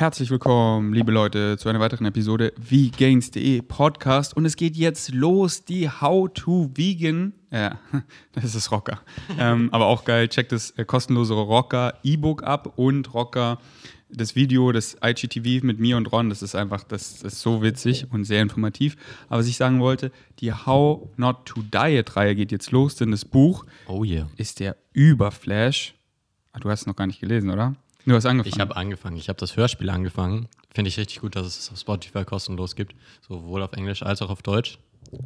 Herzlich willkommen, liebe Leute, zu einer weiteren Episode Vegans.de Podcast. Und es geht jetzt los, die How to Vegan. Äh, das ist Rocker. ähm, aber auch geil, checkt das äh, kostenlose Rocker E-Book ab und Rocker das Video, das IGTV mit mir und Ron. Das ist einfach, das ist so witzig und sehr informativ. Aber was ich sagen wollte, die How Not to Diet Reihe geht jetzt los, denn das Buch Oh yeah. ist der Überflash. Ah, Du hast es noch gar nicht gelesen, oder? Du hast angefangen. Ich habe angefangen. Ich habe das Hörspiel angefangen. Finde ich richtig gut, dass es auf Spotify kostenlos gibt. Sowohl auf Englisch als auch auf Deutsch.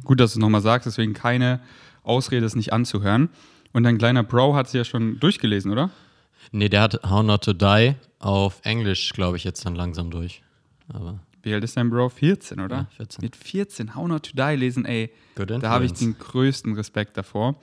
Gut, dass du es nochmal sagst, deswegen keine Ausrede, es nicht anzuhören. Und dein kleiner Bro hat es ja schon durchgelesen, oder? Nee, der hat How Not to Die auf Englisch, glaube ich, jetzt dann langsam durch. Aber Wie alt ist dein Bro? 14, oder? Ja, 14. Mit 14, How Not to Die lesen, ey. Good da habe ich den größten Respekt davor.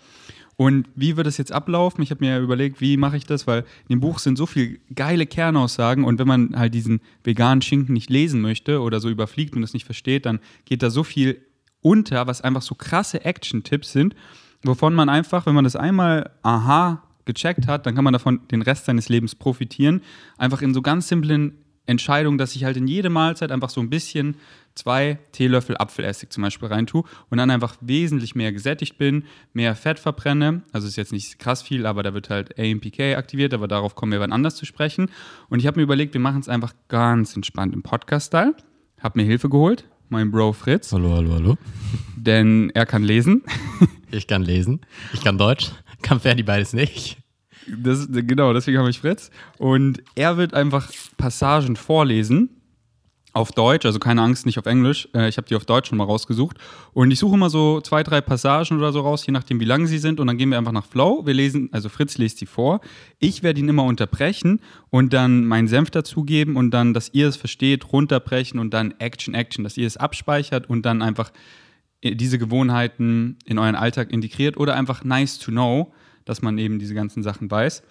Und wie wird es jetzt ablaufen? Ich habe mir überlegt, wie mache ich das, weil in dem Buch sind so viele geile Kernaussagen und wenn man halt diesen veganen Schinken nicht lesen möchte oder so überfliegt und es nicht versteht, dann geht da so viel unter, was einfach so krasse Action-Tipps sind, wovon man einfach, wenn man das einmal aha gecheckt hat, dann kann man davon den Rest seines Lebens profitieren. Einfach in so ganz simplen Entscheidung, dass ich halt in jede Mahlzeit einfach so ein bisschen zwei Teelöffel Apfelessig zum Beispiel reintue und dann einfach wesentlich mehr gesättigt bin, mehr Fett verbrenne. Also ist jetzt nicht krass viel, aber da wird halt AMPK aktiviert, aber darauf kommen wir wann anders zu sprechen. Und ich habe mir überlegt, wir machen es einfach ganz entspannt im Podcast-Style. Habe mir Hilfe geholt, mein Bro Fritz, Hallo, hallo, hallo. denn er kann lesen. Ich kann lesen. Ich kann Deutsch. Kann Ferdi beides nicht. Das, genau, deswegen habe ich Fritz. Und er wird einfach Passagen vorlesen auf Deutsch, also keine Angst, nicht auf Englisch. Äh, Ich habe die auf Deutsch schon mal rausgesucht. Und ich suche immer so zwei, drei Passagen oder so raus, je nachdem, wie lang sie sind. Und dann gehen wir einfach nach Flow. Wir lesen, also Fritz liest sie vor. Ich werde ihn immer unterbrechen und dann meinen Senf dazugeben und dann, dass ihr es versteht, runterbrechen und dann Action, Action, dass ihr es abspeichert und dann einfach äh, diese Gewohnheiten in euren Alltag integriert oder einfach nice to know, dass man eben diese ganzen Sachen weiß.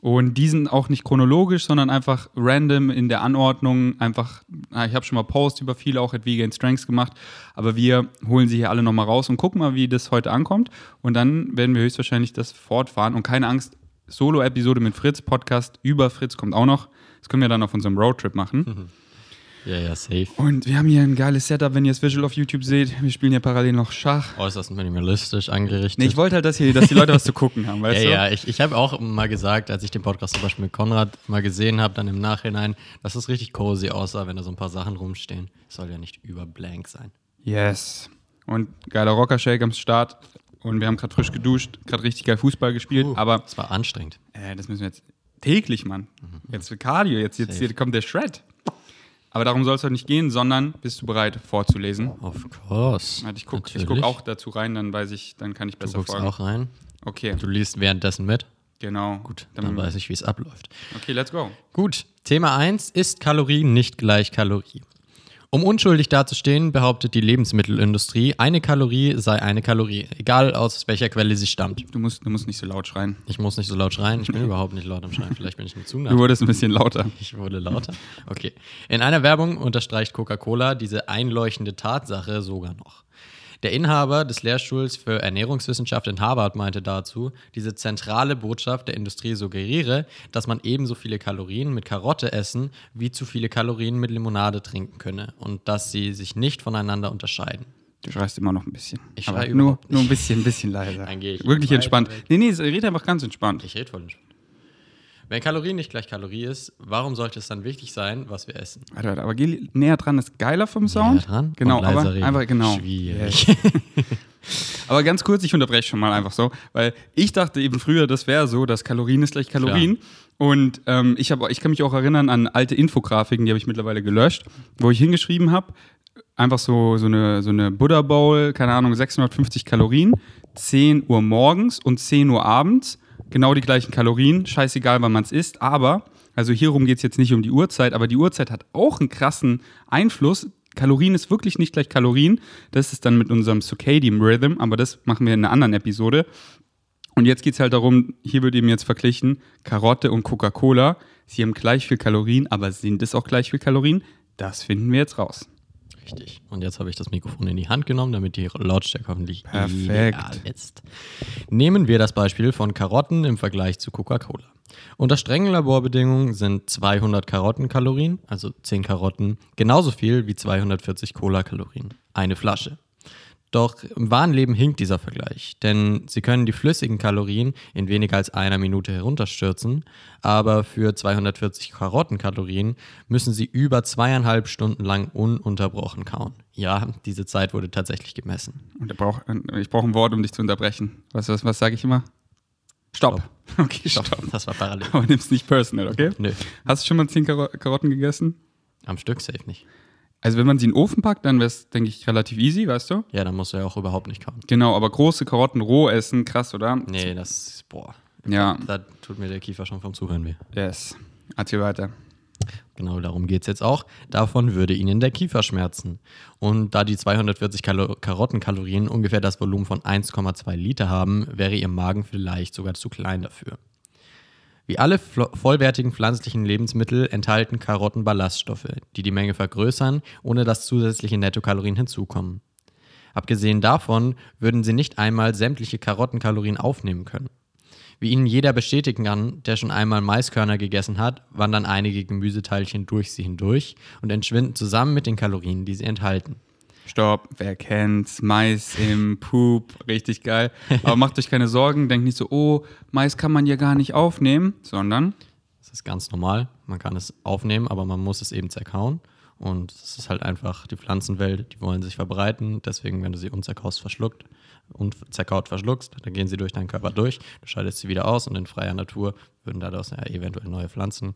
Und die sind auch nicht chronologisch, sondern einfach random in der Anordnung. Einfach, ah, ich habe schon mal Posts über viele auch at Vegan Strengths gemacht, aber wir holen sie hier alle nochmal raus und gucken mal, wie das heute ankommt. Und dann werden wir höchstwahrscheinlich das fortfahren. Und keine Angst, Solo-Episode mit Fritz, Podcast über Fritz kommt auch noch. Das können wir dann auf unserem Roadtrip machen. Ja, ja, safe. Und wir haben hier ein geiles Setup, wenn ihr das Visual auf YouTube seht. Wir spielen hier parallel noch Schach. Äußerst minimalistisch angerichtet. Nee, ich wollte halt, dass, hier, dass die Leute was zu gucken haben, weißt ja, du? ja, ich, ich habe auch mal gesagt, als ich den Podcast zum Beispiel mit Konrad mal gesehen habe, dann im Nachhinein, dass es richtig cozy aussah, wenn da so ein paar Sachen rumstehen. Soll ja nicht überblank sein. Yes. Und geiler Rockershake am Start. Und wir haben gerade frisch geduscht, gerade richtig geil Fußball gespielt. Uh, aber es war anstrengend. äh, das müssen wir jetzt täglich, Mann. Jetzt für Cardio, jetzt, jetzt Safe. hier kommt der Shred. Aber darum soll es heute nicht gehen, sondern bist du bereit vorzulesen? Of course. Ich gucke guck auch dazu rein, dann weiß ich, dann kann ich Du besser guckst folgen. auch rein. Okay, Du liest währenddessen mit. genau. Gut, dann, dann weiß ich, wie es abläuft. Okay, let's go. Gut, Thema 1 ist Kalorie nicht gleich Kalorie. Um unschuldig dazustehen, behauptet die Lebensmittelindustrie, eine Kalorie sei eine Kalorie, egal aus welcher Quelle sie stammt. Du musst, du musst nicht so laut schreien. Ich muss nicht so laut schreien, ich bin überhaupt nicht laut am Schreien, vielleicht bin ich nur zu Du nah. wurdest ein bisschen lauter. Ich wurde lauter. Okay. In einer Werbung unterstreicht Coca-Cola diese einleuchtende Tatsache sogar noch. Der Inhaber des Lehrstuhls für Ernährungswissenschaft in Harvard meinte dazu, diese zentrale Botschaft der Industrie suggeriere, dass man ebenso viele Kalorien mit Karotte essen, wie zu viele Kalorien mit Limonade trinken könne und dass sie sich nicht voneinander unterscheiden. Du schreist immer noch ein bisschen. Ich Aber schrei nur, nur ein bisschen, ein bisschen leiser. Dann gehe ich Wirklich entspannt. Nee, nee, red einfach ganz entspannt. Ich rede voll entspannt. Wenn Kalorien nicht gleich Kalorie ist, warum sollte es dann wichtig sein, was wir essen? Warte, warte, aber geh näher dran, ist geiler vom Sound. Näher dran Genau, aber reden. einfach genau. Schwierig. Aber ganz kurz, ich unterbreche schon mal einfach so, weil ich dachte eben früher, das wäre so, dass Kalorien ist gleich Kalorien. Und ähm, ich, hab, ich kann mich auch erinnern an alte Infografiken, die habe ich mittlerweile gelöscht, wo ich hingeschrieben habe, einfach so, so eine, so eine Buddha Bowl, keine Ahnung, 650 Kalorien, 10 Uhr morgens und 10 Uhr abends, genau die gleichen Kalorien, scheißegal, wann man es isst, aber, also hierum geht es jetzt nicht um die Uhrzeit, aber die Uhrzeit hat auch einen krassen Einfluss. Kalorien ist wirklich nicht gleich Kalorien, das ist dann mit unserem Circadian Rhythm, aber das machen wir in einer anderen Episode. Und jetzt geht es halt darum, hier wird eben jetzt verglichen, Karotte und Coca-Cola, sie haben gleich viel Kalorien, aber sind es auch gleich viel Kalorien? Das finden wir jetzt raus. Richtig. Und jetzt habe ich das Mikrofon in die Hand genommen, damit die Lautstärke hoffentlich Perfekt. ideal ist. Nehmen wir das Beispiel von Karotten im Vergleich zu Coca-Cola. Unter strengen Laborbedingungen sind 200 Karottenkalorien, also 10 Karotten, genauso viel wie 240 Cola-Kalorien. Eine Flasche. Doch im wahren Leben hinkt dieser Vergleich, denn sie können die flüssigen Kalorien in weniger als einer Minute herunterstürzen, aber für 240 Karottenkalorien müssen sie über zweieinhalb Stunden lang ununterbrochen kauen. Ja, diese Zeit wurde tatsächlich gemessen. Und ich brauche brauch ein Wort, um dich zu unterbrechen. Was, was, was sage ich immer? Stopp. Okay, stopp. Das war parallel. Aber nimm's nicht personal, okay? Nö, Hast du schon mal 10 Karo Karotten gegessen? am Stück safe nicht. Also wenn man sie in den Ofen packt, dann wäre es, denke ich, relativ easy, weißt du? Ja, dann musst du ja auch überhaupt nicht kauen. Genau, aber große Karotten roh essen, krass, oder? Nee, das, boah, Ja, da tut mir der Kiefer schon vom Zuhören weh. yes. Erzähl weiter. Genau darum geht es jetzt auch. Davon würde Ihnen der Kiefer schmerzen. Und da die 240 Kalo Karottenkalorien ungefähr das Volumen von 1,2 Liter haben, wäre Ihr Magen vielleicht sogar zu klein dafür. Wie alle vollwertigen pflanzlichen Lebensmittel enthalten Karotten Ballaststoffe, die die Menge vergrößern, ohne dass zusätzliche Nettokalorien hinzukommen. Abgesehen davon würden Sie nicht einmal sämtliche Karottenkalorien aufnehmen können. Wie Ihnen jeder bestätigen kann, der schon einmal Maiskörner gegessen hat, wandern einige Gemüseteilchen durch sie hindurch und entschwinden zusammen mit den Kalorien, die sie enthalten. Stopp, wer kennt's? Mais im Poop, richtig geil. Aber macht euch keine Sorgen, denkt nicht so, oh, Mais kann man ja gar nicht aufnehmen, sondern Das ist ganz normal. Man kann es aufnehmen, aber man muss es eben zerkauen. Und es ist halt einfach die Pflanzenwelt, die wollen sich verbreiten. Deswegen, wenn du sie unzerkaust verschluckt und zerkaut verschluckst, dann gehen sie durch deinen Körper durch. Du scheidest sie wieder aus und in freier Natur würden daraus ja eventuell neue Pflanzen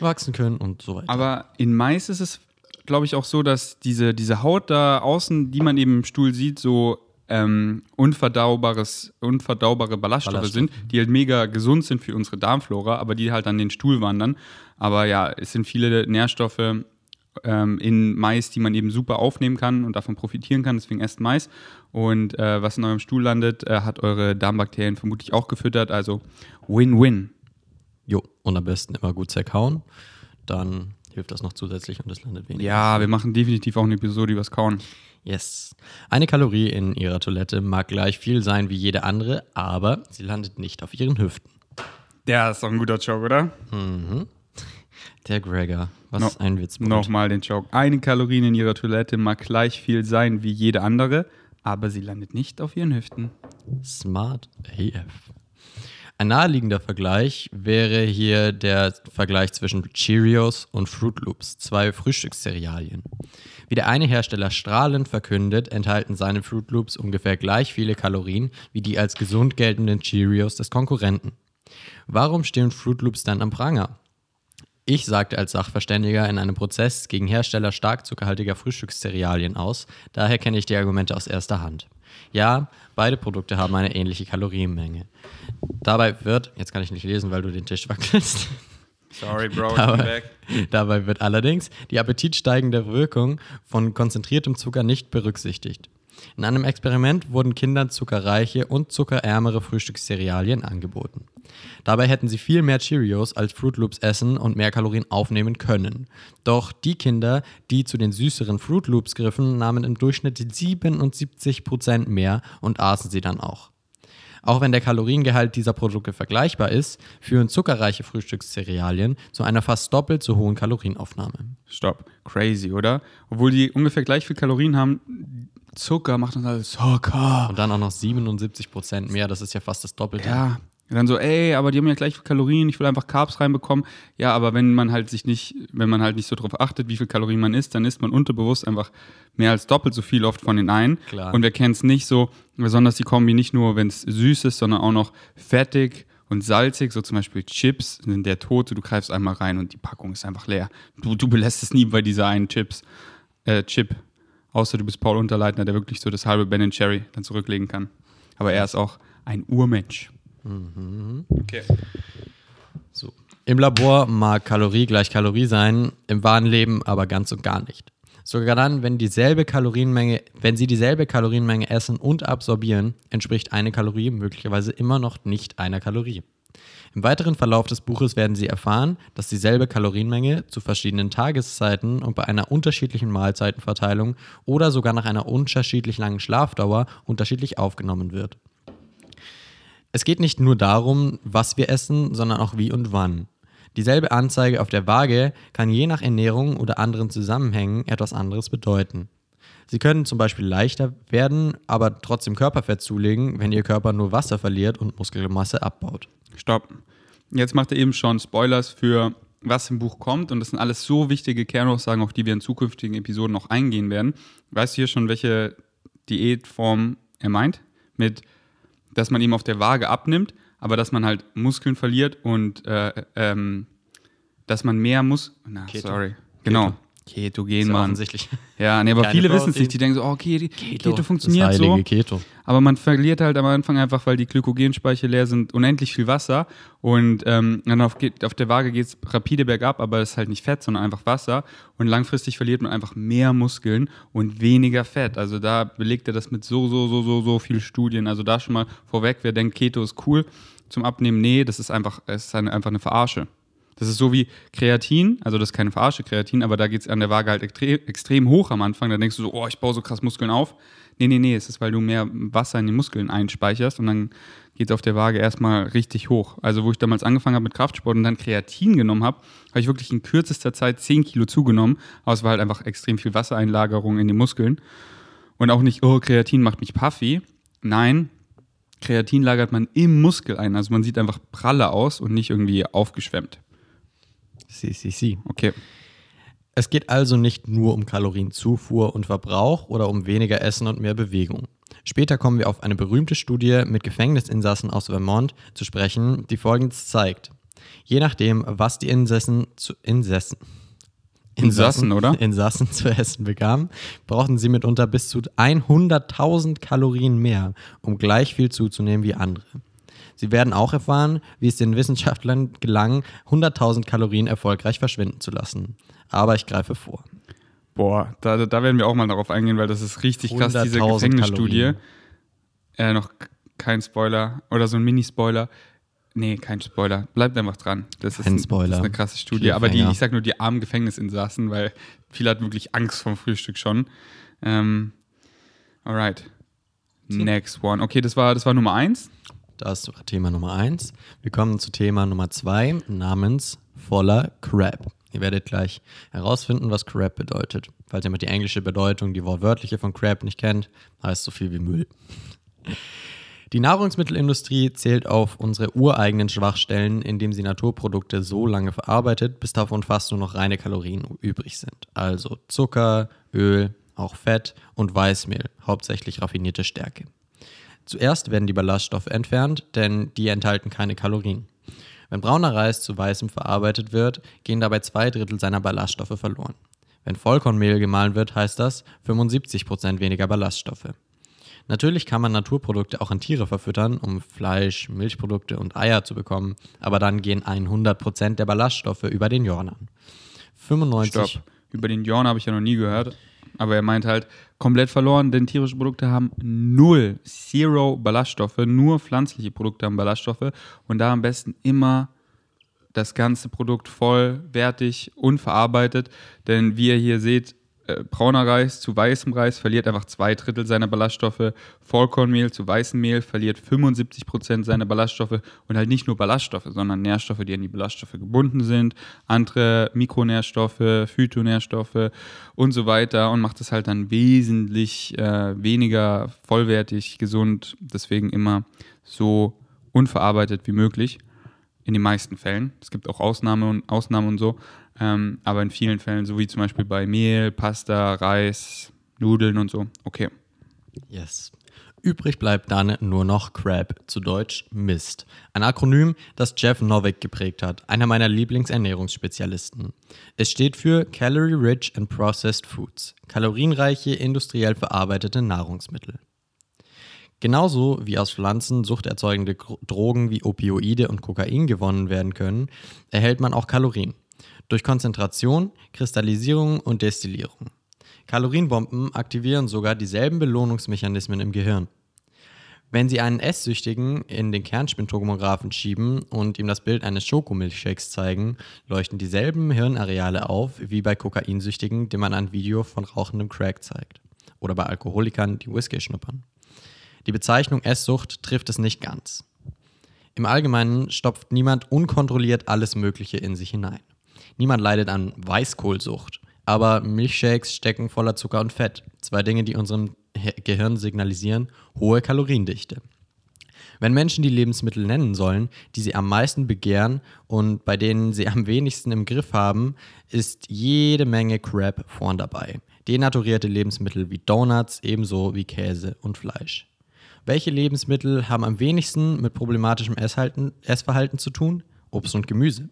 wachsen können und so weiter. Aber in Mais ist es, glaube ich, auch so, dass diese, diese Haut da außen, die man eben im Stuhl sieht, so ähm, unverdaubares, unverdaubare Ballaststoffe, Ballaststoffe. sind, die halt mega gesund sind für unsere Darmflora, aber die halt an den Stuhl wandern. Aber ja, es sind viele Nährstoffe ähm, in Mais, die man eben super aufnehmen kann und davon profitieren kann. Deswegen esst Mais. Und äh, was in eurem Stuhl landet, äh, hat eure Darmbakterien vermutlich auch gefüttert. Also Win-Win. Jo, und am besten immer gut zerkauen. Dann hilft das noch zusätzlich und es landet weniger. Ja, wir machen definitiv auch eine Episode übers Kauen. Yes. Eine Kalorie in ihrer Toilette mag gleich viel sein wie jede andere, aber sie landet nicht auf ihren Hüften. Der ist doch ein guter Joke, oder? Der Gregor, was No- ein Witz. Nochmal den Joke. Eine Kalorien in ihrer Toilette mag gleich viel sein wie jede andere, aber sie landet nicht auf ihren Hüften. Smart AF. Ein naheliegender Vergleich wäre hier der Vergleich zwischen Cheerios und Fruit Loops, zwei Frühstückscerealien. Wie der eine Hersteller strahlend verkündet, enthalten seine Fruit Loops ungefähr gleich viele Kalorien wie die als gesund geltenden Cheerios des Konkurrenten. Warum stehen Fruit Loops dann am Pranger? Ich sagte als Sachverständiger in einem Prozess gegen Hersteller stark zuckerhaltiger Frühstückscerealien aus, daher kenne ich die Argumente aus erster Hand. Ja, beide Produkte haben eine ähnliche Kalorienmenge. Dabei wird, jetzt kann ich nicht lesen, weil du den Tisch wackelst, Sorry, Bro, aber dabei wird allerdings die appetitsteigende Wirkung von konzentriertem Zucker nicht berücksichtigt. In einem Experiment wurden Kindern zuckerreiche und zuckerärmere Frühstückscerealien angeboten. Dabei hätten sie viel mehr Cheerios als Fruit Loops essen und mehr Kalorien aufnehmen können. Doch die Kinder, die zu den süßeren Fruit Loops griffen, nahmen im Durchschnitt 77% mehr und aßen sie dann auch. Auch wenn der Kaloriengehalt dieser Produkte vergleichbar ist, führen zuckerreiche Frühstückscerealien zu einer fast doppelt so hohen Kalorienaufnahme. Stopp. Crazy, oder? Obwohl die ungefähr gleich viel Kalorien haben, Zucker macht uns alles Zucker. Und dann auch noch 77% mehr, das ist ja fast das Doppelte. Ja. Und dann so, ey, aber die haben ja gleich viel Kalorien, ich will einfach Carbs reinbekommen. Ja, aber wenn man halt sich nicht, wenn man halt nicht so drauf achtet, wie viel Kalorien man isst, dann isst man unterbewusst einfach mehr als doppelt so viel oft von den einen. Klar. Und wir kennen es nicht so, besonders die Kombi nicht nur, wenn es süß ist, sondern auch noch fettig und salzig, so zum Beispiel Chips sind der so du greifst einmal rein und die Packung ist einfach leer. Du, du belässt es nie bei dieser einen Chips, äh, Chip. Außer du bist Paul Unterleitner, der wirklich so das halbe Ben Cherry dann zurücklegen kann. Aber er ist auch ein Urmensch. Okay. So. Im Labor mag Kalorie gleich Kalorie sein, im wahren Leben aber ganz und gar nicht. Sogar dann, wenn dieselbe Kalorienmenge, wenn sie dieselbe Kalorienmenge essen und absorbieren, entspricht eine Kalorie möglicherweise immer noch nicht einer Kalorie. Im weiteren Verlauf des Buches werden Sie erfahren, dass dieselbe Kalorienmenge zu verschiedenen Tageszeiten und bei einer unterschiedlichen Mahlzeitenverteilung oder sogar nach einer unterschiedlich langen Schlafdauer unterschiedlich aufgenommen wird. Es geht nicht nur darum, was wir essen, sondern auch wie und wann. Dieselbe Anzeige auf der Waage kann je nach Ernährung oder anderen Zusammenhängen etwas anderes bedeuten. Sie können zum Beispiel leichter werden, aber trotzdem Körperfett zulegen, wenn Ihr Körper nur Wasser verliert und Muskelmasse abbaut. Stopp. Jetzt macht er eben schon Spoilers für was im Buch kommt und das sind alles so wichtige Kernaussagen, auf die wir in zukünftigen Episoden noch eingehen werden. Weißt du hier schon, welche Diätform er meint? Mit, dass man ihm auf der Waage abnimmt, aber dass man halt Muskeln verliert und äh, ähm, dass man mehr muss. Na, Keto. sorry. Genau. Keto. Ketogen, Ist ja Mann. Ja, nee, aber Keine viele wissen es nicht. Die denken so, oh, okay, Keto, Das funktioniert so. Keto. Aber man verliert halt am Anfang einfach, weil die Glykogenspeicher leer sind, unendlich viel Wasser. Und ähm, dann auf, auf der Waage geht es rapide bergab, aber es ist halt nicht Fett, sondern einfach Wasser. Und langfristig verliert man einfach mehr Muskeln und weniger Fett. Also da belegt er das mit so, so, so, so, so viel Studien. Also da schon mal vorweg, wer denkt, Keto ist cool zum Abnehmen, nee, das ist einfach, es ist eine, einfach eine Verarsche. Das ist so wie Kreatin, also das ist keine Verarsche, Kreatin, aber da geht es an der Waage halt extre extrem hoch am Anfang. Da denkst du so, oh, ich baue so krass Muskeln auf. Nee, nee, nee, es ist, weil du mehr Wasser in die Muskeln einspeicherst und dann geht es auf der Waage erstmal richtig hoch. Also wo ich damals angefangen habe mit Kraftsport und dann Kreatin genommen habe, habe ich wirklich in kürzester Zeit 10 Kilo zugenommen. Aber es war halt einfach extrem viel Wassereinlagerung in die Muskeln. Und auch nicht, oh, Kreatin macht mich puffy. Nein, Kreatin lagert man im Muskel ein. Also man sieht einfach pralle aus und nicht irgendwie aufgeschwemmt. Sie, sie, sie. Okay. Es geht also nicht nur um Kalorienzufuhr und Verbrauch oder um weniger Essen und mehr Bewegung. Später kommen wir auf eine berühmte Studie mit Gefängnisinsassen aus Vermont zu sprechen, die folgendes zeigt. Je nachdem, was die Insassen zu Insassen Insassen, oder? Insassen zu essen bekamen, brauchten sie mitunter bis zu 100.000 Kalorien mehr, um gleich viel zuzunehmen wie andere. Sie werden auch erfahren, wie es den Wissenschaftlern gelang, 100.000 Kalorien erfolgreich verschwinden zu lassen. Aber ich greife vor. Boah, da, da werden wir auch mal darauf eingehen, weil das ist richtig krass, diese 100.000 Gefängnisstudie. Äh, noch kein Spoiler oder so ein Mini-Spoiler. Nee, kein Spoiler. Bleibt einfach dran. Das ist, Kein ein, Spoiler. das ist eine krasse Studie. Aber die, ich sag nur die armen Gefängnisinsassen, weil viele hatten wirklich Angst vom Frühstück schon. Ähm, alright. Next one. Okay, das war, das war Nummer eins. Das war Thema Nummer eins. Wir kommen zu Thema Nummer zwei namens voller Crap. Ihr werdet gleich herausfinden, was Crap bedeutet. Falls ihr mal die englische Bedeutung, die wortwörtliche von Crap nicht kennt, heißt so viel wie Müll. Die Nahrungsmittelindustrie zählt auf unsere ureigenen Schwachstellen, indem sie Naturprodukte so lange verarbeitet, bis davon fast nur noch reine Kalorien übrig sind. Also Zucker, Öl, auch Fett und Weißmehl, hauptsächlich raffinierte Stärke. Zuerst werden die Ballaststoffe entfernt, denn die enthalten keine Kalorien. Wenn brauner Reis zu weißem verarbeitet wird, gehen dabei zwei Drittel seiner Ballaststoffe verloren. Wenn Vollkornmehl gemahlen wird, heißt das 75% weniger Ballaststoffe. Natürlich kann man Naturprodukte auch an Tiere verfüttern, um Fleisch, Milchprodukte und Eier zu bekommen, aber dann gehen 100% der Ballaststoffe über den Jordan. 95 Stopp. Über den Jorn habe ich ja noch nie gehört. Aber er meint halt, komplett verloren, denn tierische Produkte haben null, zero Ballaststoffe, nur pflanzliche Produkte haben Ballaststoffe. Und da am besten immer das ganze Produkt vollwertig, unverarbeitet, denn wie ihr hier seht, äh, brauner Reis zu weißem Reis verliert einfach zwei Drittel seiner Ballaststoffe, Vollkornmehl zu weißem Mehl verliert 75 Prozent seiner Ballaststoffe. Und halt nicht nur Ballaststoffe, sondern Nährstoffe, die an die Ballaststoffe gebunden sind, andere Mikronährstoffe, Phytonährstoffe und so weiter. Und macht es halt dann wesentlich äh, weniger vollwertig, gesund, deswegen immer so unverarbeitet wie möglich in den meisten Fällen. Es gibt auch Ausnahmen und, Ausnahmen und so, ähm, aber in vielen Fällen, so wie zum Beispiel bei Mehl, Pasta, Reis, Nudeln und so. Okay. Yes. Übrig bleibt dann nur noch CRAB, zu Deutsch Mist. Ein Akronym, das Jeff Novick geprägt hat, einer meiner Lieblingsernährungsspezialisten. Es steht für Calorie Rich and Processed Foods, kalorienreiche, industriell verarbeitete Nahrungsmittel. Genauso wie aus Pflanzen suchterzeugende Drogen wie Opioide und Kokain gewonnen werden können, erhält man auch Kalorien. Durch Konzentration, Kristallisierung und Destillierung. Kalorienbomben aktivieren sogar dieselben Belohnungsmechanismen im Gehirn. Wenn Sie einen Esssüchtigen in den Kernspintomographen schieben und ihm das Bild eines Schokomilchshakes zeigen, leuchten dieselben Hirnareale auf wie bei Kokainsüchtigen, dem man ein Video von rauchendem Crack zeigt. Oder bei Alkoholikern, die Whisky schnuppern. Die Bezeichnung Esssucht trifft es nicht ganz. Im Allgemeinen stopft niemand unkontrolliert alles Mögliche in sich hinein. Niemand leidet an Weißkohlsucht. Aber Milchshakes stecken voller Zucker und Fett. Zwei Dinge, die unserem Gehirn signalisieren, hohe Kaloriendichte. Wenn Menschen die Lebensmittel nennen sollen, die sie am meisten begehren und bei denen sie am wenigsten im Griff haben, ist jede Menge Crap vorn dabei. Denaturierte Lebensmittel wie Donuts ebenso wie Käse und Fleisch. Welche Lebensmittel haben am wenigsten mit problematischem Esshalten, Essverhalten zu tun? Obst und Gemüse.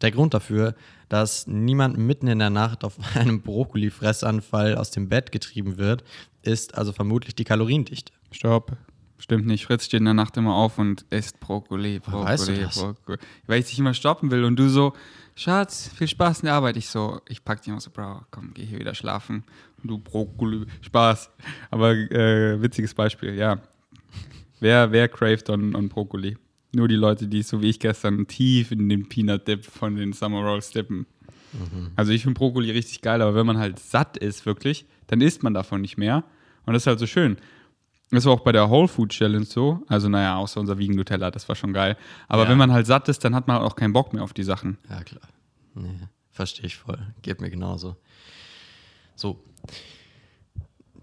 Der Grund dafür, dass niemand mitten in der Nacht auf einem Brokkoli-Fressanfall aus dem Bett getrieben wird, ist also vermutlich die Kaloriendichte. Stopp. Stimmt nicht. Fritz steht in der Nacht immer auf und isst Brokkoli, Brokkoli, weißt du das? Brokkoli. Weil ich dich immer stoppen will und du so, Schatz, viel Spaß in der Arbeit. Ich so, ich pack dich immer so, Bro, komm, geh hier wieder schlafen. Und du Brokkoli, Spaß. Aber äh, witziges Beispiel, ja. Wer, wer craved on, on Brokkoli? Nur die Leute, die so wie ich gestern tief in den Peanut Dip von den Summer Rolls dippen. Also ich finde Brokkoli richtig geil, aber wenn man halt satt ist, wirklich, dann isst man davon nicht mehr. Und das ist halt so schön. Das war auch bei der Whole Food Challenge so. Also, naja, außer unser Vegan Nutella, das war schon geil. Aber Ja. wenn man halt satt ist, dann hat man auch keinen Bock mehr auf die Sachen. Ja, klar. Nee, verstehe ich voll. Geht mir genauso. So.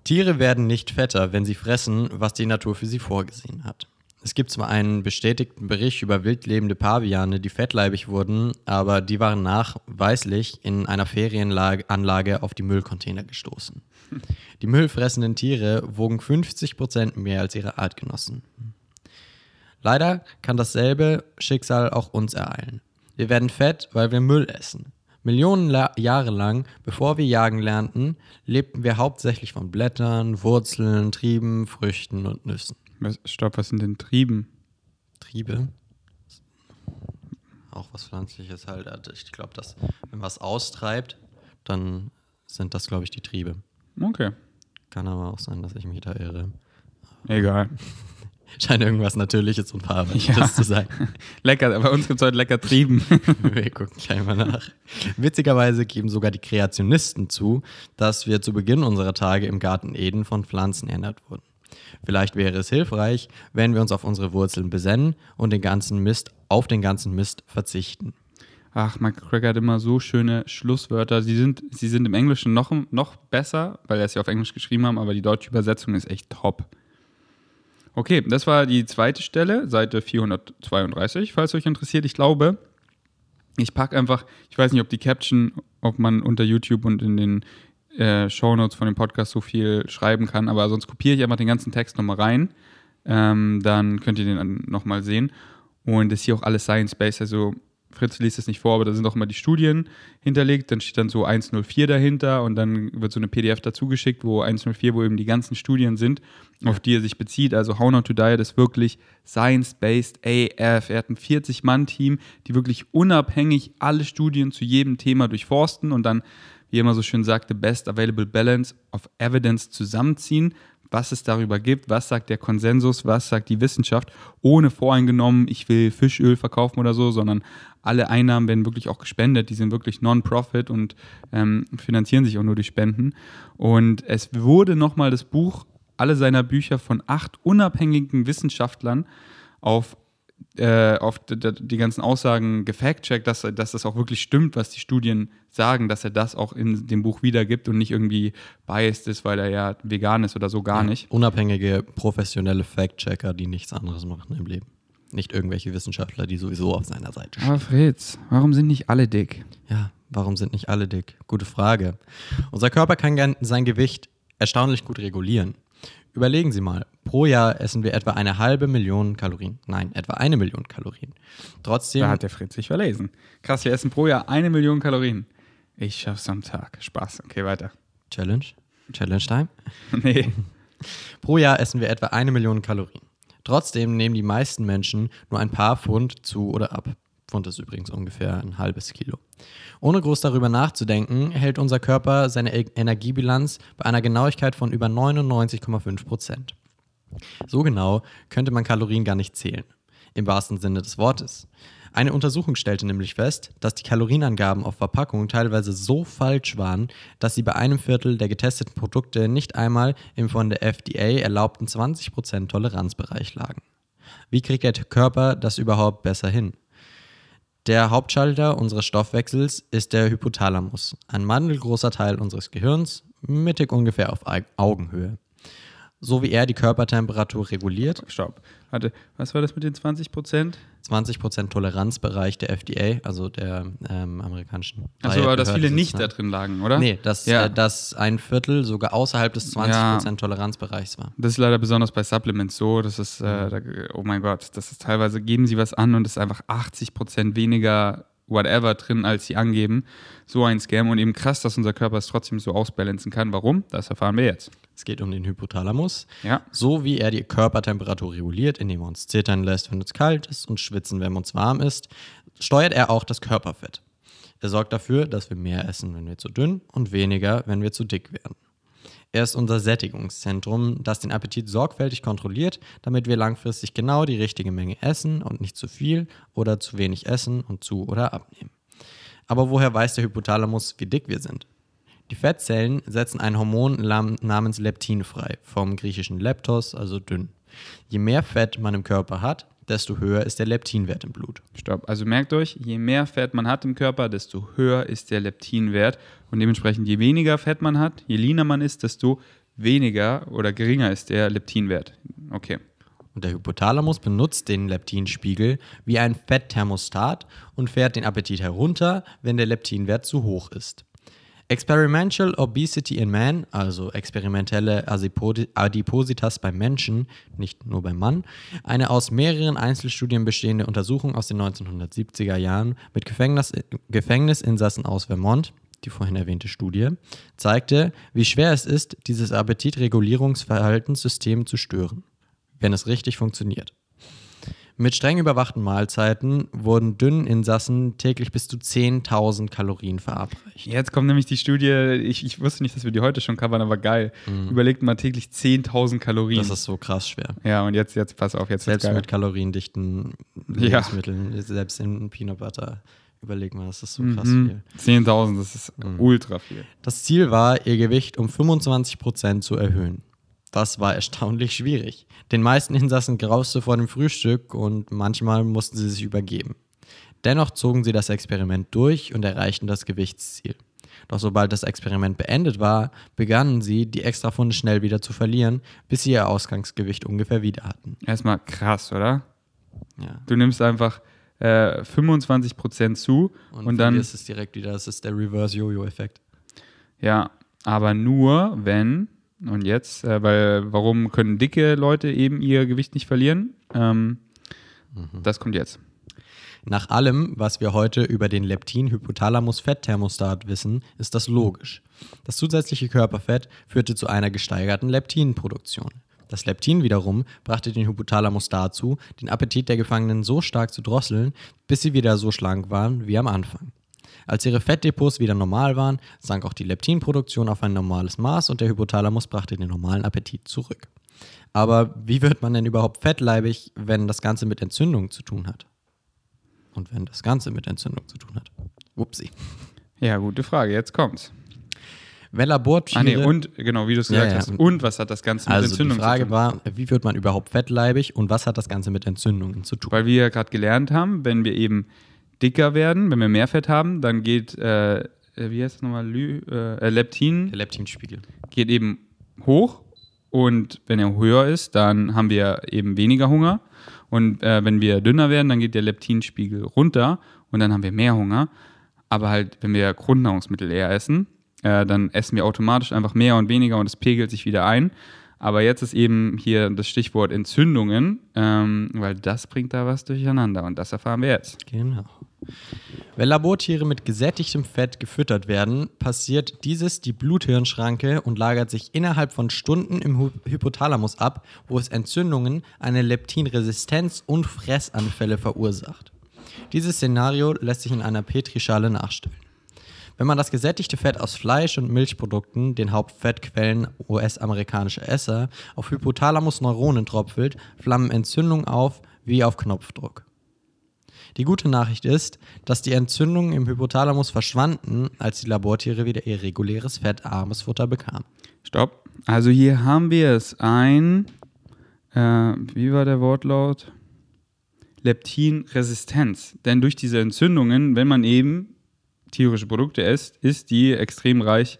Tiere werden nicht fetter, wenn sie fressen, was die Natur für sie vorgesehen hat. Es gibt zwar einen bestätigten Bericht über wildlebende Paviane, die fettleibig wurden, aber die waren nachweislich in einer Ferienanlage auf die Müllcontainer gestoßen. Die müllfressenden Tiere wogen 50% mehr als ihre Artgenossen. Leider kann dasselbe Schicksal auch uns ereilen. Wir werden fett, weil wir Müll essen. Millionen La Jahre lang, bevor wir jagen lernten, lebten wir hauptsächlich von Blättern, Wurzeln, Trieben, Früchten und Nüssen. Was, stopp, was sind denn Trieben? Triebe? Auch was Pflanzliches halt. Also Ich glaube, dass wenn was austreibt, dann sind das, glaube ich, die Triebe. Okay. Kann aber auch sein, dass ich mich da irre. Egal. Scheint irgendwas Natürliches und Farbendes Ja. zu sein. Lecker, bei uns gibt es heute lecker Trieben. Wir gucken gleich mal nach. Witzigerweise geben sogar die Kreationisten zu, dass wir zu Beginn unserer Tage im Garten Eden von Pflanzen ernährt wurden. Vielleicht wäre es hilfreich, wenn wir uns auf unsere Wurzeln besennen und den ganzen Mist auf den ganzen Mist verzichten. Ach, Craig hat immer so schöne Schlusswörter. Sie sind, sie sind im Englischen noch, noch besser, weil er es ja auf Englisch geschrieben haben, aber die deutsche Übersetzung ist echt top. Okay, das war die zweite Stelle, Seite 432, falls euch interessiert. Ich glaube, ich packe einfach, ich weiß nicht, ob die Caption, ob man unter YouTube und in den äh, Shownotes von dem Podcast so viel schreiben kann, aber sonst kopiere ich einfach den ganzen Text nochmal rein. Ähm, dann könnt ihr den nochmal sehen. Und das ist hier auch alles Science-Based, also Fritz liest es nicht vor, aber da sind auch immer die Studien hinterlegt. Dann steht dann so 104 dahinter und dann wird so eine PDF dazu geschickt, wo 104, wo eben die ganzen Studien sind, auf die er sich bezieht. Also How Not to Diet ist wirklich Science-Based AF. Er hat ein 40-Mann-Team, die wirklich unabhängig alle Studien zu jedem Thema durchforsten und dann, wie er immer so schön sagt, the best available balance of evidence zusammenziehen was es darüber gibt, was sagt der Konsensus, was sagt die Wissenschaft, ohne voreingenommen, ich will Fischöl verkaufen oder so, sondern alle Einnahmen werden wirklich auch gespendet, die sind wirklich Non-Profit und ähm, finanzieren sich auch nur durch Spenden. Und es wurde nochmal das Buch, alle seiner Bücher von acht unabhängigen Wissenschaftlern auf äh, auf die ganzen Aussagen gefact-checkt, dass, dass das auch wirklich stimmt, was die Studien sagen, dass er das auch in dem Buch wiedergibt und nicht irgendwie biased ist, weil er ja vegan ist oder so gar nicht. Unabhängige, professionelle Fact-Checker, die nichts anderes machen im Leben. Nicht irgendwelche Wissenschaftler, die sowieso auf seiner Seite stehen. Aber Fritz, warum sind nicht alle dick? Ja, warum sind nicht alle dick? Gute Frage. Unser Körper kann gern sein Gewicht erstaunlich gut regulieren. Überlegen Sie mal, pro Jahr essen wir etwa eine halbe Million Kalorien. Nein, etwa eine Million Kalorien. Trotzdem, Da hat der Fritz sich verlesen. Krass, wir essen pro Jahr eine Million Kalorien. Ich schaff's am Tag. Spaß. Okay, weiter. Challenge, Challenge Time. nee. Pro Jahr essen wir etwa eine Million Kalorien. Trotzdem nehmen die meisten Menschen nur ein paar Pfund zu oder ab. Pfund ist übrigens ungefähr ein halbes Kilo. Ohne groß darüber nachzudenken, hält unser Körper seine E- Energiebilanz bei einer Genauigkeit von über 99,5 Prozent. So genau könnte man Kalorien gar nicht zählen. Im wahrsten Sinne des Wortes. Eine Untersuchung stellte nämlich fest, dass die Kalorienangaben auf Verpackungen teilweise so falsch waren, dass sie bei einem Viertel der getesteten Produkte nicht einmal im von der FDA erlaubten 20% Toleranzbereich lagen. Wie kriegt der Körper das überhaupt besser hin? Der Hauptschalter unseres Stoffwechsels ist der Hypothalamus, ein mandelgroßer Teil unseres Gehirns, mittig ungefähr auf Augenhöhe so wie er die Körpertemperatur reguliert. Stopp. Warte, was war das mit den 20 Prozent? 20 Prozent Toleranzbereich der FDA, also der ähm, amerikanischen. Achso, aber dass viele nicht da drin lagen, oder? Nee, dass, ja. äh, dass ein Viertel sogar außerhalb des 20 Prozent ja. Toleranzbereichs war. Das ist leider besonders bei Supplements so. Das ist, äh, da, oh mein Gott, das ist teilweise, geben sie was an und es ist einfach 80 Prozent weniger whatever drin, als sie angeben. So ein Scam und eben krass, dass unser Körper es trotzdem so ausbalancen kann. Warum? Das erfahren wir jetzt. Es geht um den Hypothalamus. Ja. So wie er die Körpertemperatur reguliert, indem er uns zittern lässt, wenn es kalt ist und schwitzen, wenn uns warm ist, steuert er auch das Körperfett. Er sorgt dafür, dass wir mehr essen, wenn wir zu dünn und weniger, wenn wir zu dick werden. Er ist unser Sättigungszentrum, das den Appetit sorgfältig kontrolliert, damit wir langfristig genau die richtige Menge essen und nicht zu viel oder zu wenig essen und zu oder abnehmen. Aber woher weiß der Hypothalamus, wie dick wir sind? Die Fettzellen setzen ein Hormon namens Leptin frei, vom griechischen Leptos, also dünn. Je mehr Fett man im Körper hat, desto höher ist der Leptinwert im Blut. Stopp. Also merkt euch, je mehr Fett man hat im Körper, desto höher ist der Leptinwert. Und dementsprechend, je weniger Fett man hat, je leaner man ist, desto weniger oder geringer ist der Leptinwert. Okay. Und der Hypothalamus benutzt den Leptinspiegel wie ein Fettthermostat und fährt den Appetit herunter, wenn der Leptinwert zu hoch ist. Experimental Obesity in Man, also experimentelle Adipositas beim Menschen, nicht nur beim Mann, eine aus mehreren Einzelstudien bestehende Untersuchung aus den 1970er Jahren mit Gefängnis, Gefängnisinsassen aus Vermont, die vorhin erwähnte Studie, zeigte, wie schwer es ist, dieses Appetitregulierungsverhaltenssystem zu stören, wenn es richtig funktioniert. Mit streng überwachten Mahlzeiten wurden dünnen Insassen täglich bis zu 10.000 Kalorien verabreicht. Jetzt kommt nämlich die Studie, ich, ich wusste nicht, dass wir die heute schon covern, aber geil. Mhm. Überlegt mal täglich 10.000 Kalorien. Das ist so krass schwer. Ja, und jetzt, jetzt pass auf, jetzt Selbst mit kaloriendichten Lebensmitteln, ja. selbst in Peanut Butter. Überleg mal, das ist so krass mhm. viel. 10.000, das ist mhm. ultra viel. Das Ziel war, ihr Gewicht um 25% zu erhöhen. Das war erstaunlich schwierig. Den meisten Insassen grauste vor dem Frühstück und manchmal mussten sie sich übergeben. Dennoch zogen sie das Experiment durch und erreichten das Gewichtsziel. Doch sobald das Experiment beendet war, begannen sie, die Extrafunde schnell wieder zu verlieren, bis sie ihr Ausgangsgewicht ungefähr wieder hatten. Erstmal krass, oder? Ja. Du nimmst einfach äh, 25% zu und, und dann. ist es direkt wieder, das ist der Reverse-Jojo-Effekt. Ja, aber nur, wenn und jetzt, äh, weil warum können dicke Leute eben ihr Gewicht nicht verlieren? Ähm, mhm. Das kommt jetzt. Nach allem, was wir heute über den Leptin-Hypothalamus-Fettthermostat wissen, ist das logisch. Das zusätzliche Körperfett führte zu einer gesteigerten Leptinproduktion. Das Leptin wiederum brachte den Hypothalamus dazu, den Appetit der Gefangenen so stark zu drosseln, bis sie wieder so schlank waren wie am Anfang. Als ihre Fettdepots wieder normal waren, sank auch die Leptinproduktion auf ein normales Maß und der Hypothalamus brachte den normalen Appetit zurück. Aber wie wird man denn überhaupt fettleibig, wenn das Ganze mit Entzündung zu tun hat? Und wenn das Ganze mit Entzündung zu tun hat? Upsi. Ja, gute Frage. Jetzt kommt's. Wenn Labortiere. Ah, nee, und, genau, wie du es gesagt ja, ja. hast. Und was hat das Ganze mit also Entzündung zu tun? Die Frage war, wie wird man überhaupt fettleibig und was hat das Ganze mit Entzündungen zu tun? Weil wir ja gerade gelernt haben, wenn wir eben dicker werden, wenn wir mehr Fett haben, dann geht, äh, äh wie heißt das nochmal, Lü, äh, Leptin. Der Leptinspiegel. Geht eben hoch und wenn er höher ist, dann haben wir eben weniger Hunger. Und äh, wenn wir dünner werden, dann geht der Leptinspiegel runter und dann haben wir mehr Hunger. Aber halt, wenn wir Grundnahrungsmittel eher essen, äh, dann essen wir automatisch einfach mehr und weniger und es pegelt sich wieder ein. Aber jetzt ist eben hier das Stichwort Entzündungen, ähm, weil das bringt da was durcheinander und das erfahren wir jetzt. Genau. Wenn Labortiere mit gesättigtem Fett gefüttert werden, passiert dieses die Bluthirnschranke und lagert sich innerhalb von Stunden im Hypothalamus ab, wo es Entzündungen, eine Leptinresistenz und Fressanfälle verursacht. Dieses Szenario lässt sich in einer Petrischale nachstellen. Wenn man das gesättigte Fett aus Fleisch und Milchprodukten, den Hauptfettquellen US-amerikanischer Esser, auf Hypothalamus-Neuronen tropfelt, flammen Entzündungen auf wie auf Knopfdruck. Die gute Nachricht ist, dass die Entzündungen im Hypothalamus verschwanden, als die Labortiere wieder ihr reguläres fettarmes Futter bekamen. Stopp. Also hier haben wir es. Ein äh, wie war der Wortlaut? Leptinresistenz. Denn durch diese Entzündungen, wenn man eben tierische Produkte isst, ist die extrem reich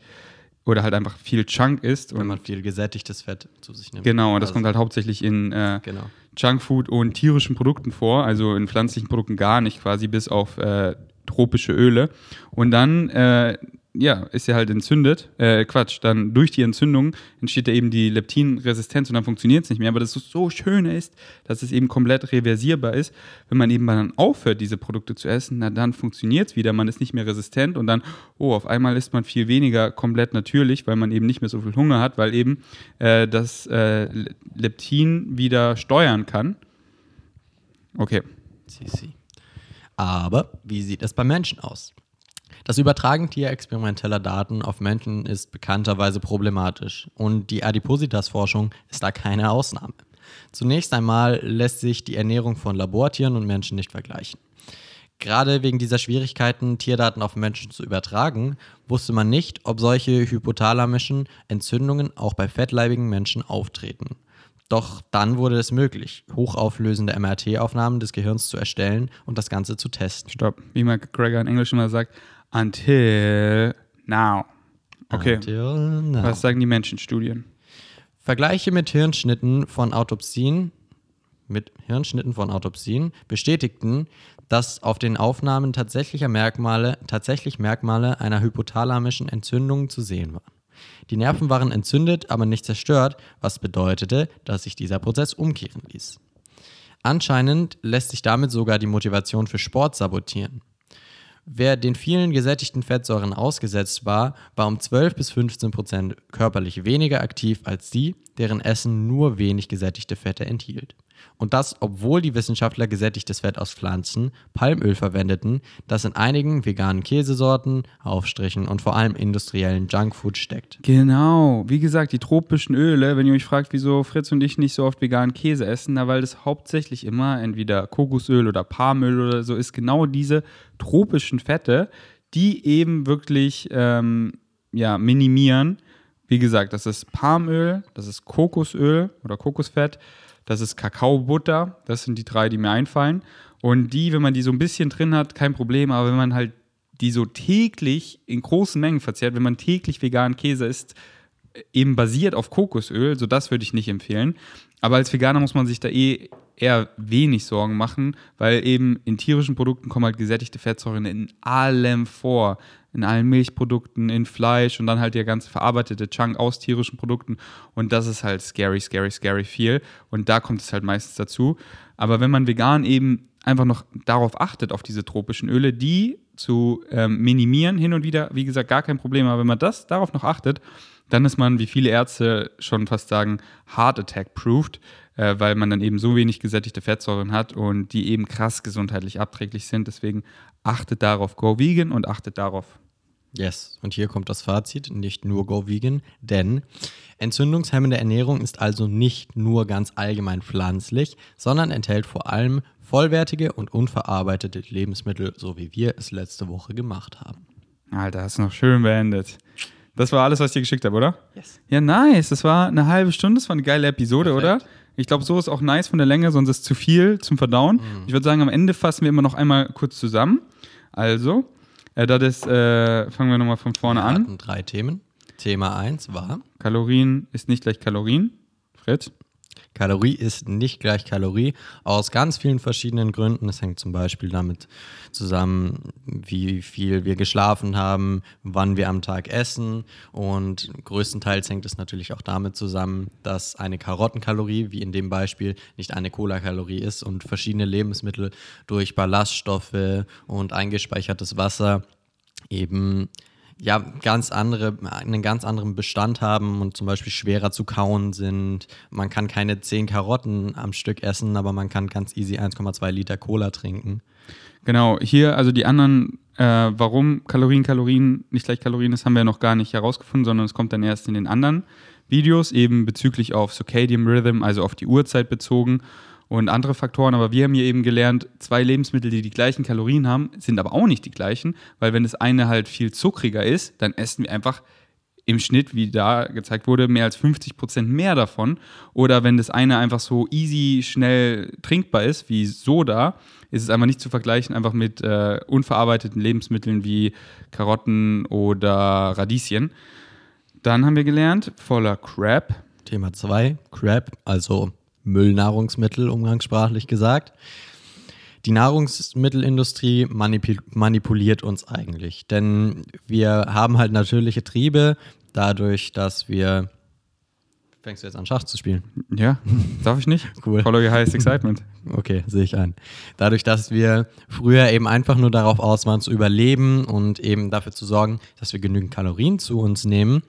oder halt einfach viel Chunk isst. Wenn man viel gesättigtes Fett zu sich nimmt. Genau, und das Also, kommt halt hauptsächlich in äh, Genau. Junkfood und tierischen Produkten vor, also in pflanzlichen Produkten gar nicht quasi, bis auf äh, tropische Öle. Und dann, äh, ja, ist er halt entzündet, äh, Quatsch, dann durch die Entzündung entsteht da eben die Leptinresistenz und dann funktioniert es nicht mehr. Aber das so Schöne ist, dass es eben komplett reversierbar ist. Wenn man eben dann aufhört, diese Produkte zu essen, na dann funktioniert es wieder, man ist nicht mehr resistent und dann, oh, auf einmal isst man viel weniger komplett natürlich, weil man eben nicht mehr so viel Hunger hat, weil eben äh, das äh, Leptin wieder steuern kann. Okay. Aber wie sieht es bei Menschen aus? Das Übertragen tierexperimenteller Daten auf Menschen ist bekannterweise problematisch und die Adipositas-Forschung ist da keine Ausnahme. Zunächst einmal lässt sich die Ernährung von Labortieren und Menschen nicht vergleichen. Gerade wegen dieser Schwierigkeiten, Tierdaten auf Menschen zu übertragen, wusste man nicht, ob solche hypothalamischen Entzündungen auch bei fettleibigen Menschen auftreten. Doch dann wurde es möglich, hochauflösende MRT-Aufnahmen des Gehirns zu erstellen und das Ganze zu testen. Stopp. Wie McGregor in Englisch immer sagt, until now. Okay. Until now. Was sagen die Menschenstudien? Vergleiche mit Hirnschnitten von Autopsien mit Hirnschnitten von Autopsien bestätigten, dass auf den Aufnahmen tatsächliche Merkmale, tatsächlich Merkmale einer hypothalamischen Entzündung zu sehen waren. Die Nerven waren entzündet, aber nicht zerstört, was bedeutete, dass sich dieser Prozess umkehren ließ. Anscheinend lässt sich damit sogar die Motivation für Sport sabotieren. Wer den vielen gesättigten Fettsäuren ausgesetzt war, war um 12 bis 15 Prozent körperlich weniger aktiv als die, deren Essen nur wenig gesättigte Fette enthielt. Und das, obwohl die Wissenschaftler gesättigtes Fett aus Pflanzen, Palmöl verwendeten, das in einigen veganen Käsesorten, Aufstrichen und vor allem industriellen Junkfood steckt. Genau. Wie gesagt, die tropischen Öle, wenn ihr euch fragt, wieso Fritz und ich nicht so oft veganen Käse essen, na, weil das hauptsächlich immer entweder Kokosöl oder Palmöl oder so ist, genau diese tropischen Fette, die eben wirklich ähm, ja, minimieren. Wie gesagt, das ist Palmöl, das ist Kokosöl oder Kokosfett, das ist Kakaobutter, das sind die drei, die mir einfallen. Und die, wenn man die so ein bisschen drin hat, kein Problem, aber wenn man halt die so täglich in großen Mengen verzehrt, wenn man täglich veganen Käse isst, eben basiert auf Kokosöl, so das würde ich nicht empfehlen. Aber als Veganer muss man sich da eh eher wenig Sorgen machen, weil eben in tierischen Produkten kommen halt gesättigte Fettsäuren in allem vor. In allen Milchprodukten, in Fleisch und dann halt der ganze verarbeitete Chunk aus tierischen Produkten. Und das ist halt scary, scary, scary viel. Und da kommt es halt meistens dazu. Aber wenn man vegan eben einfach noch darauf achtet, auf diese tropischen Öle, die zu ähm, minimieren, hin und wieder, wie gesagt, gar kein Problem. Aber wenn man das darauf noch achtet, dann ist man, wie viele Ärzte schon fast sagen, Heart Attack proofed, äh, weil man dann eben so wenig gesättigte Fettsäuren hat und die eben krass gesundheitlich abträglich sind. Deswegen achtet darauf, go vegan und achtet darauf. Yes, und hier kommt das Fazit, nicht nur Go Vegan, denn entzündungshemmende Ernährung ist also nicht nur ganz allgemein pflanzlich, sondern enthält vor allem vollwertige und unverarbeitete Lebensmittel, so wie wir es letzte Woche gemacht haben. Alter, hast du noch schön beendet. Das war alles, was ich dir geschickt habe, oder? Yes. Ja, nice. Das war eine halbe Stunde. Das war eine geile Episode, Perfekt. oder? Ich glaube, so ist auch nice von der Länge, sonst ist es zu viel zum Verdauen. Ich würde sagen, am Ende fassen wir immer noch einmal kurz zusammen. Also, äh, das ist, äh, fangen wir nochmal von vorne Wir an. hatten drei Themen. Thema 1 war, Kalorien ist nicht gleich Kalorien. Fritz? Kalorie ist nicht gleich Kalorie, aus ganz vielen verschiedenen Gründen. Es hängt zum Beispiel damit zusammen, wie viel wir geschlafen haben, wann wir am Tag essen und größtenteils hängt es natürlich auch damit zusammen, dass eine Karottenkalorie, wie in dem Beispiel, nicht eine Cola-Kalorie ist und verschiedene Lebensmittel durch Ballaststoffe und eingespeichertes Wasser eben ja, ganz andere, einen ganz anderen Bestand haben und zum Beispiel schwerer zu kauen sind. Man kann keine 10 Karotten am Stück essen, aber man kann ganz easy 1,2 Liter Cola trinken. Genau, hier also die anderen, äh, warum Kalorien, Kalorien nicht gleich Kalorien ist, haben wir noch gar nicht herausgefunden, sondern es kommt dann erst in den anderen Videos, eben bezüglich auf Circadian Rhythm, also auf die Uhrzeit bezogen und andere Faktoren. Aber wir haben hier eben gelernt, zwei Lebensmittel, die die gleichen Kalorien haben, sind aber auch nicht die gleichen, weil wenn das eine halt viel zuckriger ist, dann essen wir einfach im Schnitt, wie da gezeigt wurde, mehr als 50 Prozent mehr davon. Oder wenn das eine einfach so easy, schnell trinkbar ist, wie Soda, ist es einfach nicht zu vergleichen einfach mit äh, unverarbeiteten Lebensmitteln wie Karotten oder Radieschen. Dann haben wir gelernt, voller Crap. Thema 2, Crap, also Müllnahrungsmittel, umgangssprachlich gesagt. Die Nahrungsmittelindustrie manipul manipuliert uns eigentlich, denn wir haben halt natürliche Triebe, dadurch, dass wir. Fängst du jetzt an, Schach zu spielen? Ja, darf ich nicht? Cool. Follow your highest excitement. Okay, sehe ich ein. Dadurch, dass wir früher eben einfach nur darauf aus waren zu überleben und eben dafür zu sorgen, dass wir genügend Kalorien zu uns nehmen,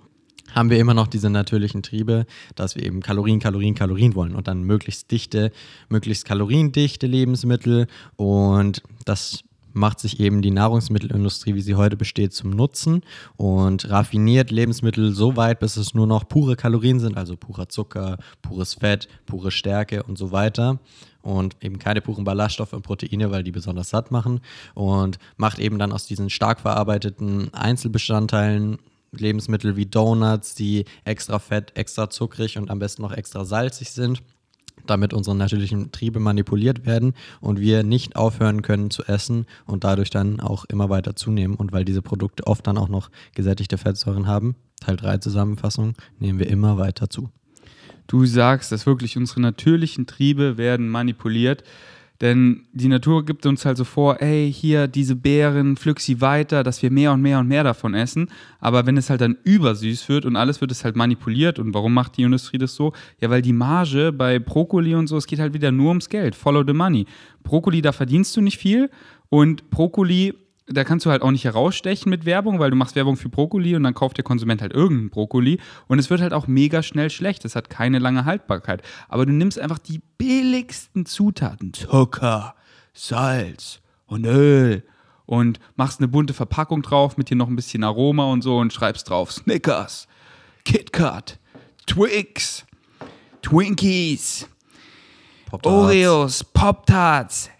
haben wir immer noch diese natürlichen Triebe, dass wir eben Kalorien, Kalorien, Kalorien wollen und dann möglichst dichte, möglichst kaloriendichte Lebensmittel. Und das macht sich eben die Nahrungsmittelindustrie, wie sie heute besteht, zum Nutzen und raffiniert Lebensmittel so weit, bis es nur noch pure Kalorien sind, also purer Zucker, pures Fett, pure Stärke und so weiter. Und eben keine puren Ballaststoffe und Proteine, weil die besonders satt machen. Und macht eben dann aus diesen stark verarbeiteten Einzelbestandteilen Lebensmittel wie Donuts, die extra fett, extra zuckrig und am besten noch extra salzig sind, damit unsere natürlichen Triebe manipuliert werden und wir nicht aufhören können zu essen und dadurch dann auch immer weiter zunehmen. Und weil diese Produkte oft dann auch noch gesättigte Fettsäuren haben, Teil 3 Zusammenfassung, nehmen wir immer weiter zu. Du sagst, dass wirklich unsere natürlichen Triebe werden manipuliert. Denn die Natur gibt uns halt so vor, ey, hier diese Beeren, pflück sie weiter, dass wir mehr und mehr und mehr davon essen. Aber wenn es halt dann übersüß wird und alles wird es halt manipuliert. Und warum macht die Industrie das so? Ja, weil die Marge bei Brokkoli und so, es geht halt wieder nur ums Geld. Follow the money. Brokkoli, da verdienst du nicht viel. Und Brokkoli da kannst du halt auch nicht herausstechen mit Werbung, weil du machst Werbung für Brokkoli und dann kauft der Konsument halt irgendeinen Brokkoli und es wird halt auch mega schnell schlecht. Es hat keine lange Haltbarkeit. Aber du nimmst einfach die billigsten Zutaten, Zucker, Salz und Öl und machst eine bunte Verpackung drauf mit hier noch ein bisschen Aroma und so und schreibst drauf Snickers, KitKat, Twix, Twinkies, Pop-Tarts. Oreos, Pop-Tarts.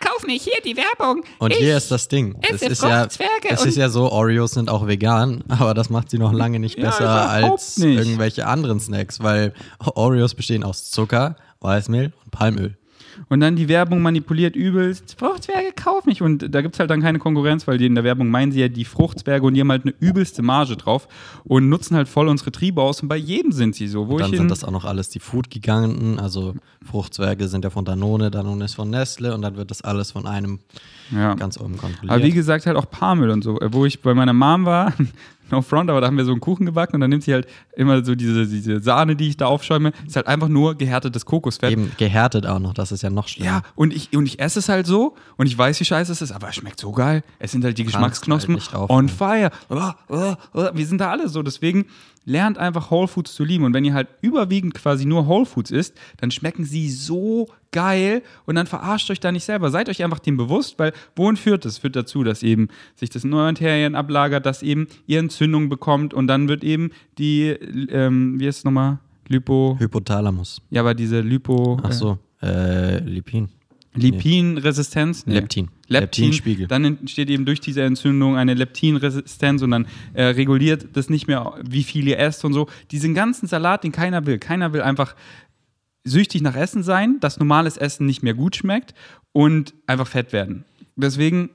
Kauf nicht hier die Werbung. Und ich hier ist das Ding. Es ist, ja, es ist ja so, Oreos sind auch vegan, aber das macht sie noch lange nicht Ja, besser überhaupt als nicht. irgendwelche anderen Snacks, weil Oreos bestehen aus Zucker, Weißmehl und Palmöl. Und dann die Werbung manipuliert übelst. Fruchtzwerge kauf nicht. Und da gibt es halt dann keine Konkurrenz, weil die in der Werbung meinen sie ja die Fruchtzwerge und die haben halt eine übelste Marge drauf und nutzen halt voll unsere Triebe aus. Und bei jedem sind sie so. Wo Und dann sind in, das auch noch alles die Food-Giganten, also Fruchtzwerge sind ja von Danone, Danone ist von Nestle und dann wird das alles von einem ja. ganz oben kontrolliert. Aber wie gesagt, halt auch Palmöl und so. Äh, Wo ich bei meiner Mom war, no front, aber da haben wir so einen Kuchen gebacken und dann nimmt sie halt immer so diese, diese Sahne, die ich da aufschäume, ist halt einfach nur gehärtetes Kokosfett. Eben gehärtet auch noch, das ist ja noch schlimmer. Ja, und ich, und ich esse es halt so und ich weiß, wie scheiße es ist, aber es schmeckt so geil. Es sind halt die Geschmacksknospen halt on fire. Oh, oh, oh. Wir sind da alle so. Deswegen lernt einfach Whole Foods zu lieben. Und wenn ihr halt überwiegend quasi nur Whole Foods isst, dann schmecken sie so geil und dann verarscht euch da nicht selber. Seid euch einfach dem bewusst, weil wohin führt das? Führt dazu, dass eben sich das Terrien ablagert, dass eben ihr Entzündung bekommt und dann wird eben die, ähm, wie ist es nochmal? Lipo. Hypothalamus. Ja, aber diese Lipo. Ach so, äh, Lipin. Lipinresistenz? Nee. Leptin. Leptin. Leptinspiegel. Dann entsteht eben durch diese Entzündung eine Leptinresistenz und dann äh, reguliert das nicht mehr, wie viel ihr esst und so. Diesen ganzen Salat, den keiner will. Keiner will einfach süchtig nach Essen sein, dass normales Essen nicht mehr gut schmeckt und einfach fett werden. Deswegen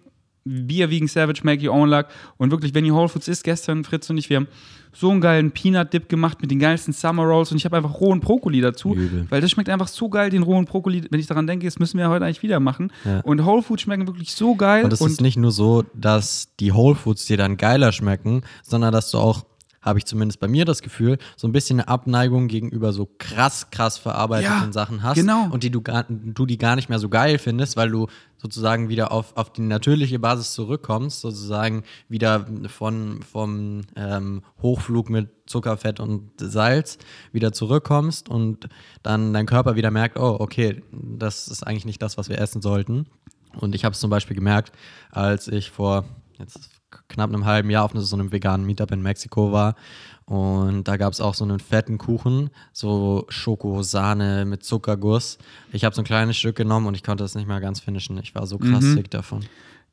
Bier wiegen Savage, make your own luck. Und wirklich, wenn ihr Whole Foods isst, gestern Fritz und ich, wir haben so einen geilen Peanut-Dip gemacht mit den geilsten Summer Rolls und ich habe einfach rohen Brokkoli dazu, Übel. weil das schmeckt einfach so geil, den rohen Brokkoli. Wenn ich daran denke, das müssen wir heute eigentlich wieder machen. Ja. Und Whole Foods schmecken wirklich so geil. Und es ist nicht nur so, dass die Whole Foods dir dann geiler schmecken, sondern dass du auch, habe ich zumindest bei mir das Gefühl, so ein bisschen eine Abneigung gegenüber so krass, krass verarbeiteten Ja, Sachen hast. genau. Und die du, gar, du die gar nicht mehr so geil findest, weil du sozusagen wieder auf, auf die natürliche Basis zurückkommst, sozusagen wieder von, vom ähm, Hochflug mit Zucker, Fett und Salz wieder zurückkommst und dann dein Körper wieder merkt, oh, okay, das ist eigentlich nicht das, was wir essen sollten. Und ich habe es zum Beispiel gemerkt, als ich vor jetzt knapp einem halben Jahr auf so einem veganen Meetup in Mexiko war. Und da gab es auch so einen fetten Kuchen, so Schokosahne mit Zuckerguss. Ich habe so ein kleines Stück genommen und ich konnte das nicht mehr ganz finishen. Ich war so krass Mhm. sick davon.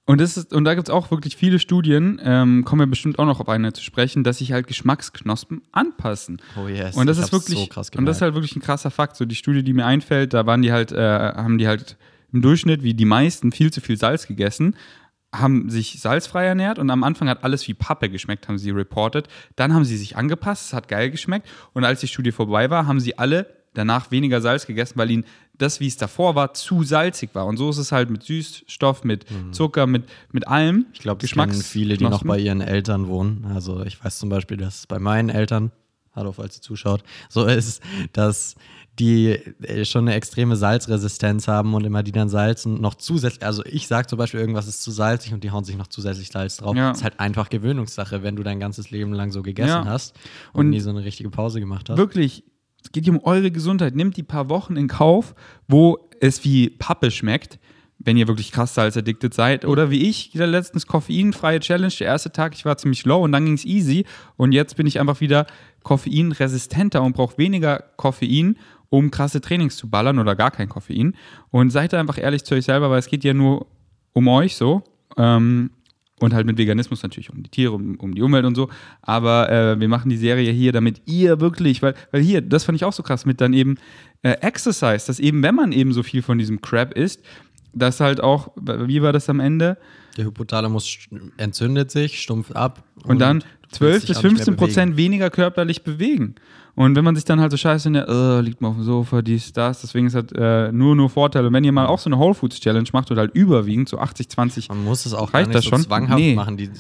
Und, das ist, und da gibt es auch wirklich viele Studien, ähm, kommen wir bestimmt auch noch auf eine zu sprechen, dass sich halt Geschmacksknospen anpassen. Oh yes. Und das ist wirklich, so krass und das ist gemerkt. halt wirklich ein krasser Fakt. So die Studie, die mir einfällt, da waren die halt, äh, haben die halt im Durchschnitt, wie die meisten, viel zu viel Salz gegessen, haben sich salzfrei ernährt und am Anfang hat alles wie Pappe geschmeckt, haben sie reported. Dann haben sie sich angepasst, es hat geil geschmeckt und als die Studie vorbei war, haben sie alle danach weniger Salz gegessen, weil ihnen das, wie es davor war, zu salzig war. Und so ist es halt mit Süßstoff, mit Zucker, mit, mit allem. Mhm. Ich glaube, das kennen viele, die noch bei ihren Eltern wohnen. Also ich weiß zum Beispiel, dass es bei meinen Eltern, hallo, falls ihr zuschaut, so ist, dass die äh, schon eine extreme Salzresistenz haben und immer die dann salzen noch zusätzlich, also ich sage zum Beispiel, irgendwas ist zu salzig und die hauen sich noch zusätzlich Salz drauf. Ja. Das ist halt einfach Gewöhnungssache, wenn du dein ganzes Leben lang so gegessen Ja. hast und, Und nie so eine richtige Pause gemacht hast. Wirklich, es geht hier um eure Gesundheit. Nehmt die paar Wochen in Kauf, wo es wie Pappe schmeckt, wenn ihr wirklich krass salzaddicted seid. Oder wie ich, wieder letztens koffeinfreie Challenge. Der erste Tag, ich war ziemlich low und dann ging es easy. Und jetzt bin ich einfach wieder koffeinresistenter und brauche weniger Koffein, um krasse Trainings zu ballern oder gar kein Koffein. Und seid da einfach ehrlich zu euch selber, weil es geht ja nur um euch so. Ähm, und halt mit Veganismus natürlich um die Tiere, um, um die Umwelt und so. Aber äh, wir machen die Serie hier, damit ihr wirklich, weil, weil hier, das fand ich auch so krass mit dann eben äh, Exercise, dass eben, wenn man eben so viel von diesem Crap isst, dass halt auch, wie war das am Ende? Der Hypothalamus entzündet sich, stumpft ab. Und, dann du willst 12 dich bis auch nicht mehr 15 Prozent weniger körperlich bewegen. Und wenn man sich dann halt so scheiße in der, äh, liegt man auf dem Sofa, dies, das, deswegen ist halt äh, nur, nur Vorteile. Und wenn ihr mal auch so eine Whole Foods Challenge macht oder halt überwiegend so 80, 20, Man muss es auch Reicht gar das nicht so schon? zwanghaft Nee. machen. Die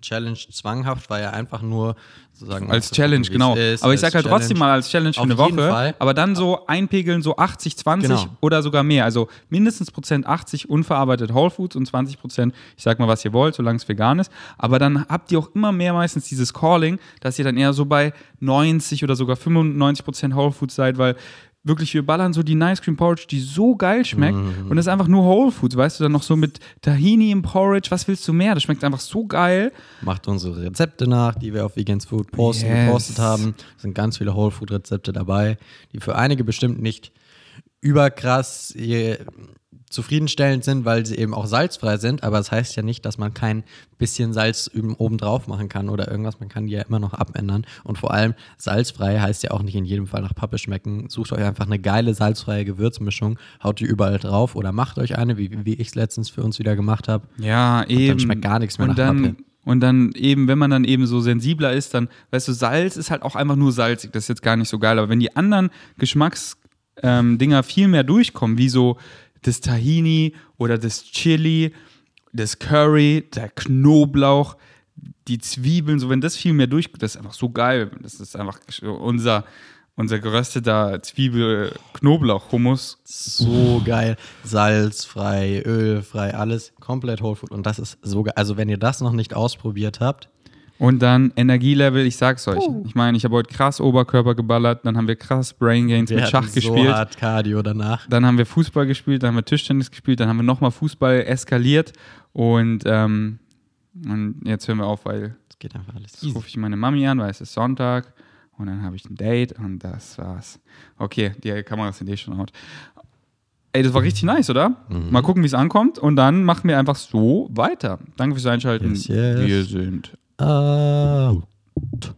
Challenge zwanghaft war ja einfach nur sozusagen Als Challenge, genau. ist, aber ich sag halt trotzdem Challenge. mal als Challenge für Auf eine Woche. Fall. Aber dann so einpegeln, so 80, 20 Genau. oder sogar mehr. Also mindestens Prozent 80 unverarbeitet Whole Foods und 20 Prozent, ich sag mal, was ihr wollt, solange es vegan ist. Aber dann habt ihr auch immer mehr meistens dieses Calling, dass ihr dann eher so bei 90 oder sogar 95 Prozent Whole Foods seid, weil wirklich, wir ballern so die Nice Cream Porridge, die so geil schmeckt. Mhm. Und das ist einfach nur Whole Foods, weißt du, dann noch so mit Tahini im Porridge. Was willst du mehr? Das schmeckt einfach so geil. Macht unsere Rezepte nach, die wir auf Vegans Food posten, Yes. gepostet haben. Es sind ganz viele Whole Food Rezepte dabei, die für einige bestimmt nicht überkrass zufriedenstellend sind, weil sie eben auch salzfrei sind, aber das heißt ja nicht, dass man kein bisschen Salz üben- obendrauf machen kann oder irgendwas, man kann die ja immer noch abändern und vor allem salzfrei heißt ja auch nicht in jedem Fall nach Pappe schmecken. Sucht euch einfach eine geile salzfreie Gewürzmischung, haut die überall drauf oder macht euch eine, wie, wie ich es letztens für uns wieder gemacht habe. Ja, eben. schmeckt gar nichts mehr und nach dann, Pappe. Und dann eben, wenn man dann eben so sensibler ist, dann, weißt du, Salz ist halt auch einfach nur salzig. Das ist jetzt gar nicht so geil. Aber wenn die anderen Geschmacksdinger ähm, Dinger viel mehr durchkommen, wie so das Tahini oder das Chili, das Curry, der Knoblauch, die Zwiebeln, so wenn das viel mehr durch, das ist einfach so geil. Das ist einfach unser, unser gerösteter Zwiebel-Knoblauch-Hummus. So geil. Salzfrei, ölfrei, alles komplett Whole Food. Und das ist so geil. Also, wenn ihr das noch nicht ausprobiert habt, Und dann Energielevel, ich sag's euch. Ich meine, ich habe heute krass Oberkörper geballert, dann haben wir krass Brain Gains wir mit Schach gespielt. so hart Cardio danach. Dann haben wir Fußball gespielt, dann haben wir Tischtennis gespielt, dann haben wir nochmal Fußball eskaliert und, ähm, und jetzt hören wir auf, weil Das geht einfach alles jetzt rufe ich meine Mami an, weil es ist Sonntag und dann habe ich ein Date und das war's. Okay, die Kamera sind eh schon out. Ey, das war richtig nice, oder? Mhm. Mal gucken, wie es ankommt und dann machen wir einfach so weiter. Danke fürs Einschalten. Yes, yes. Wir sind Uh, Out.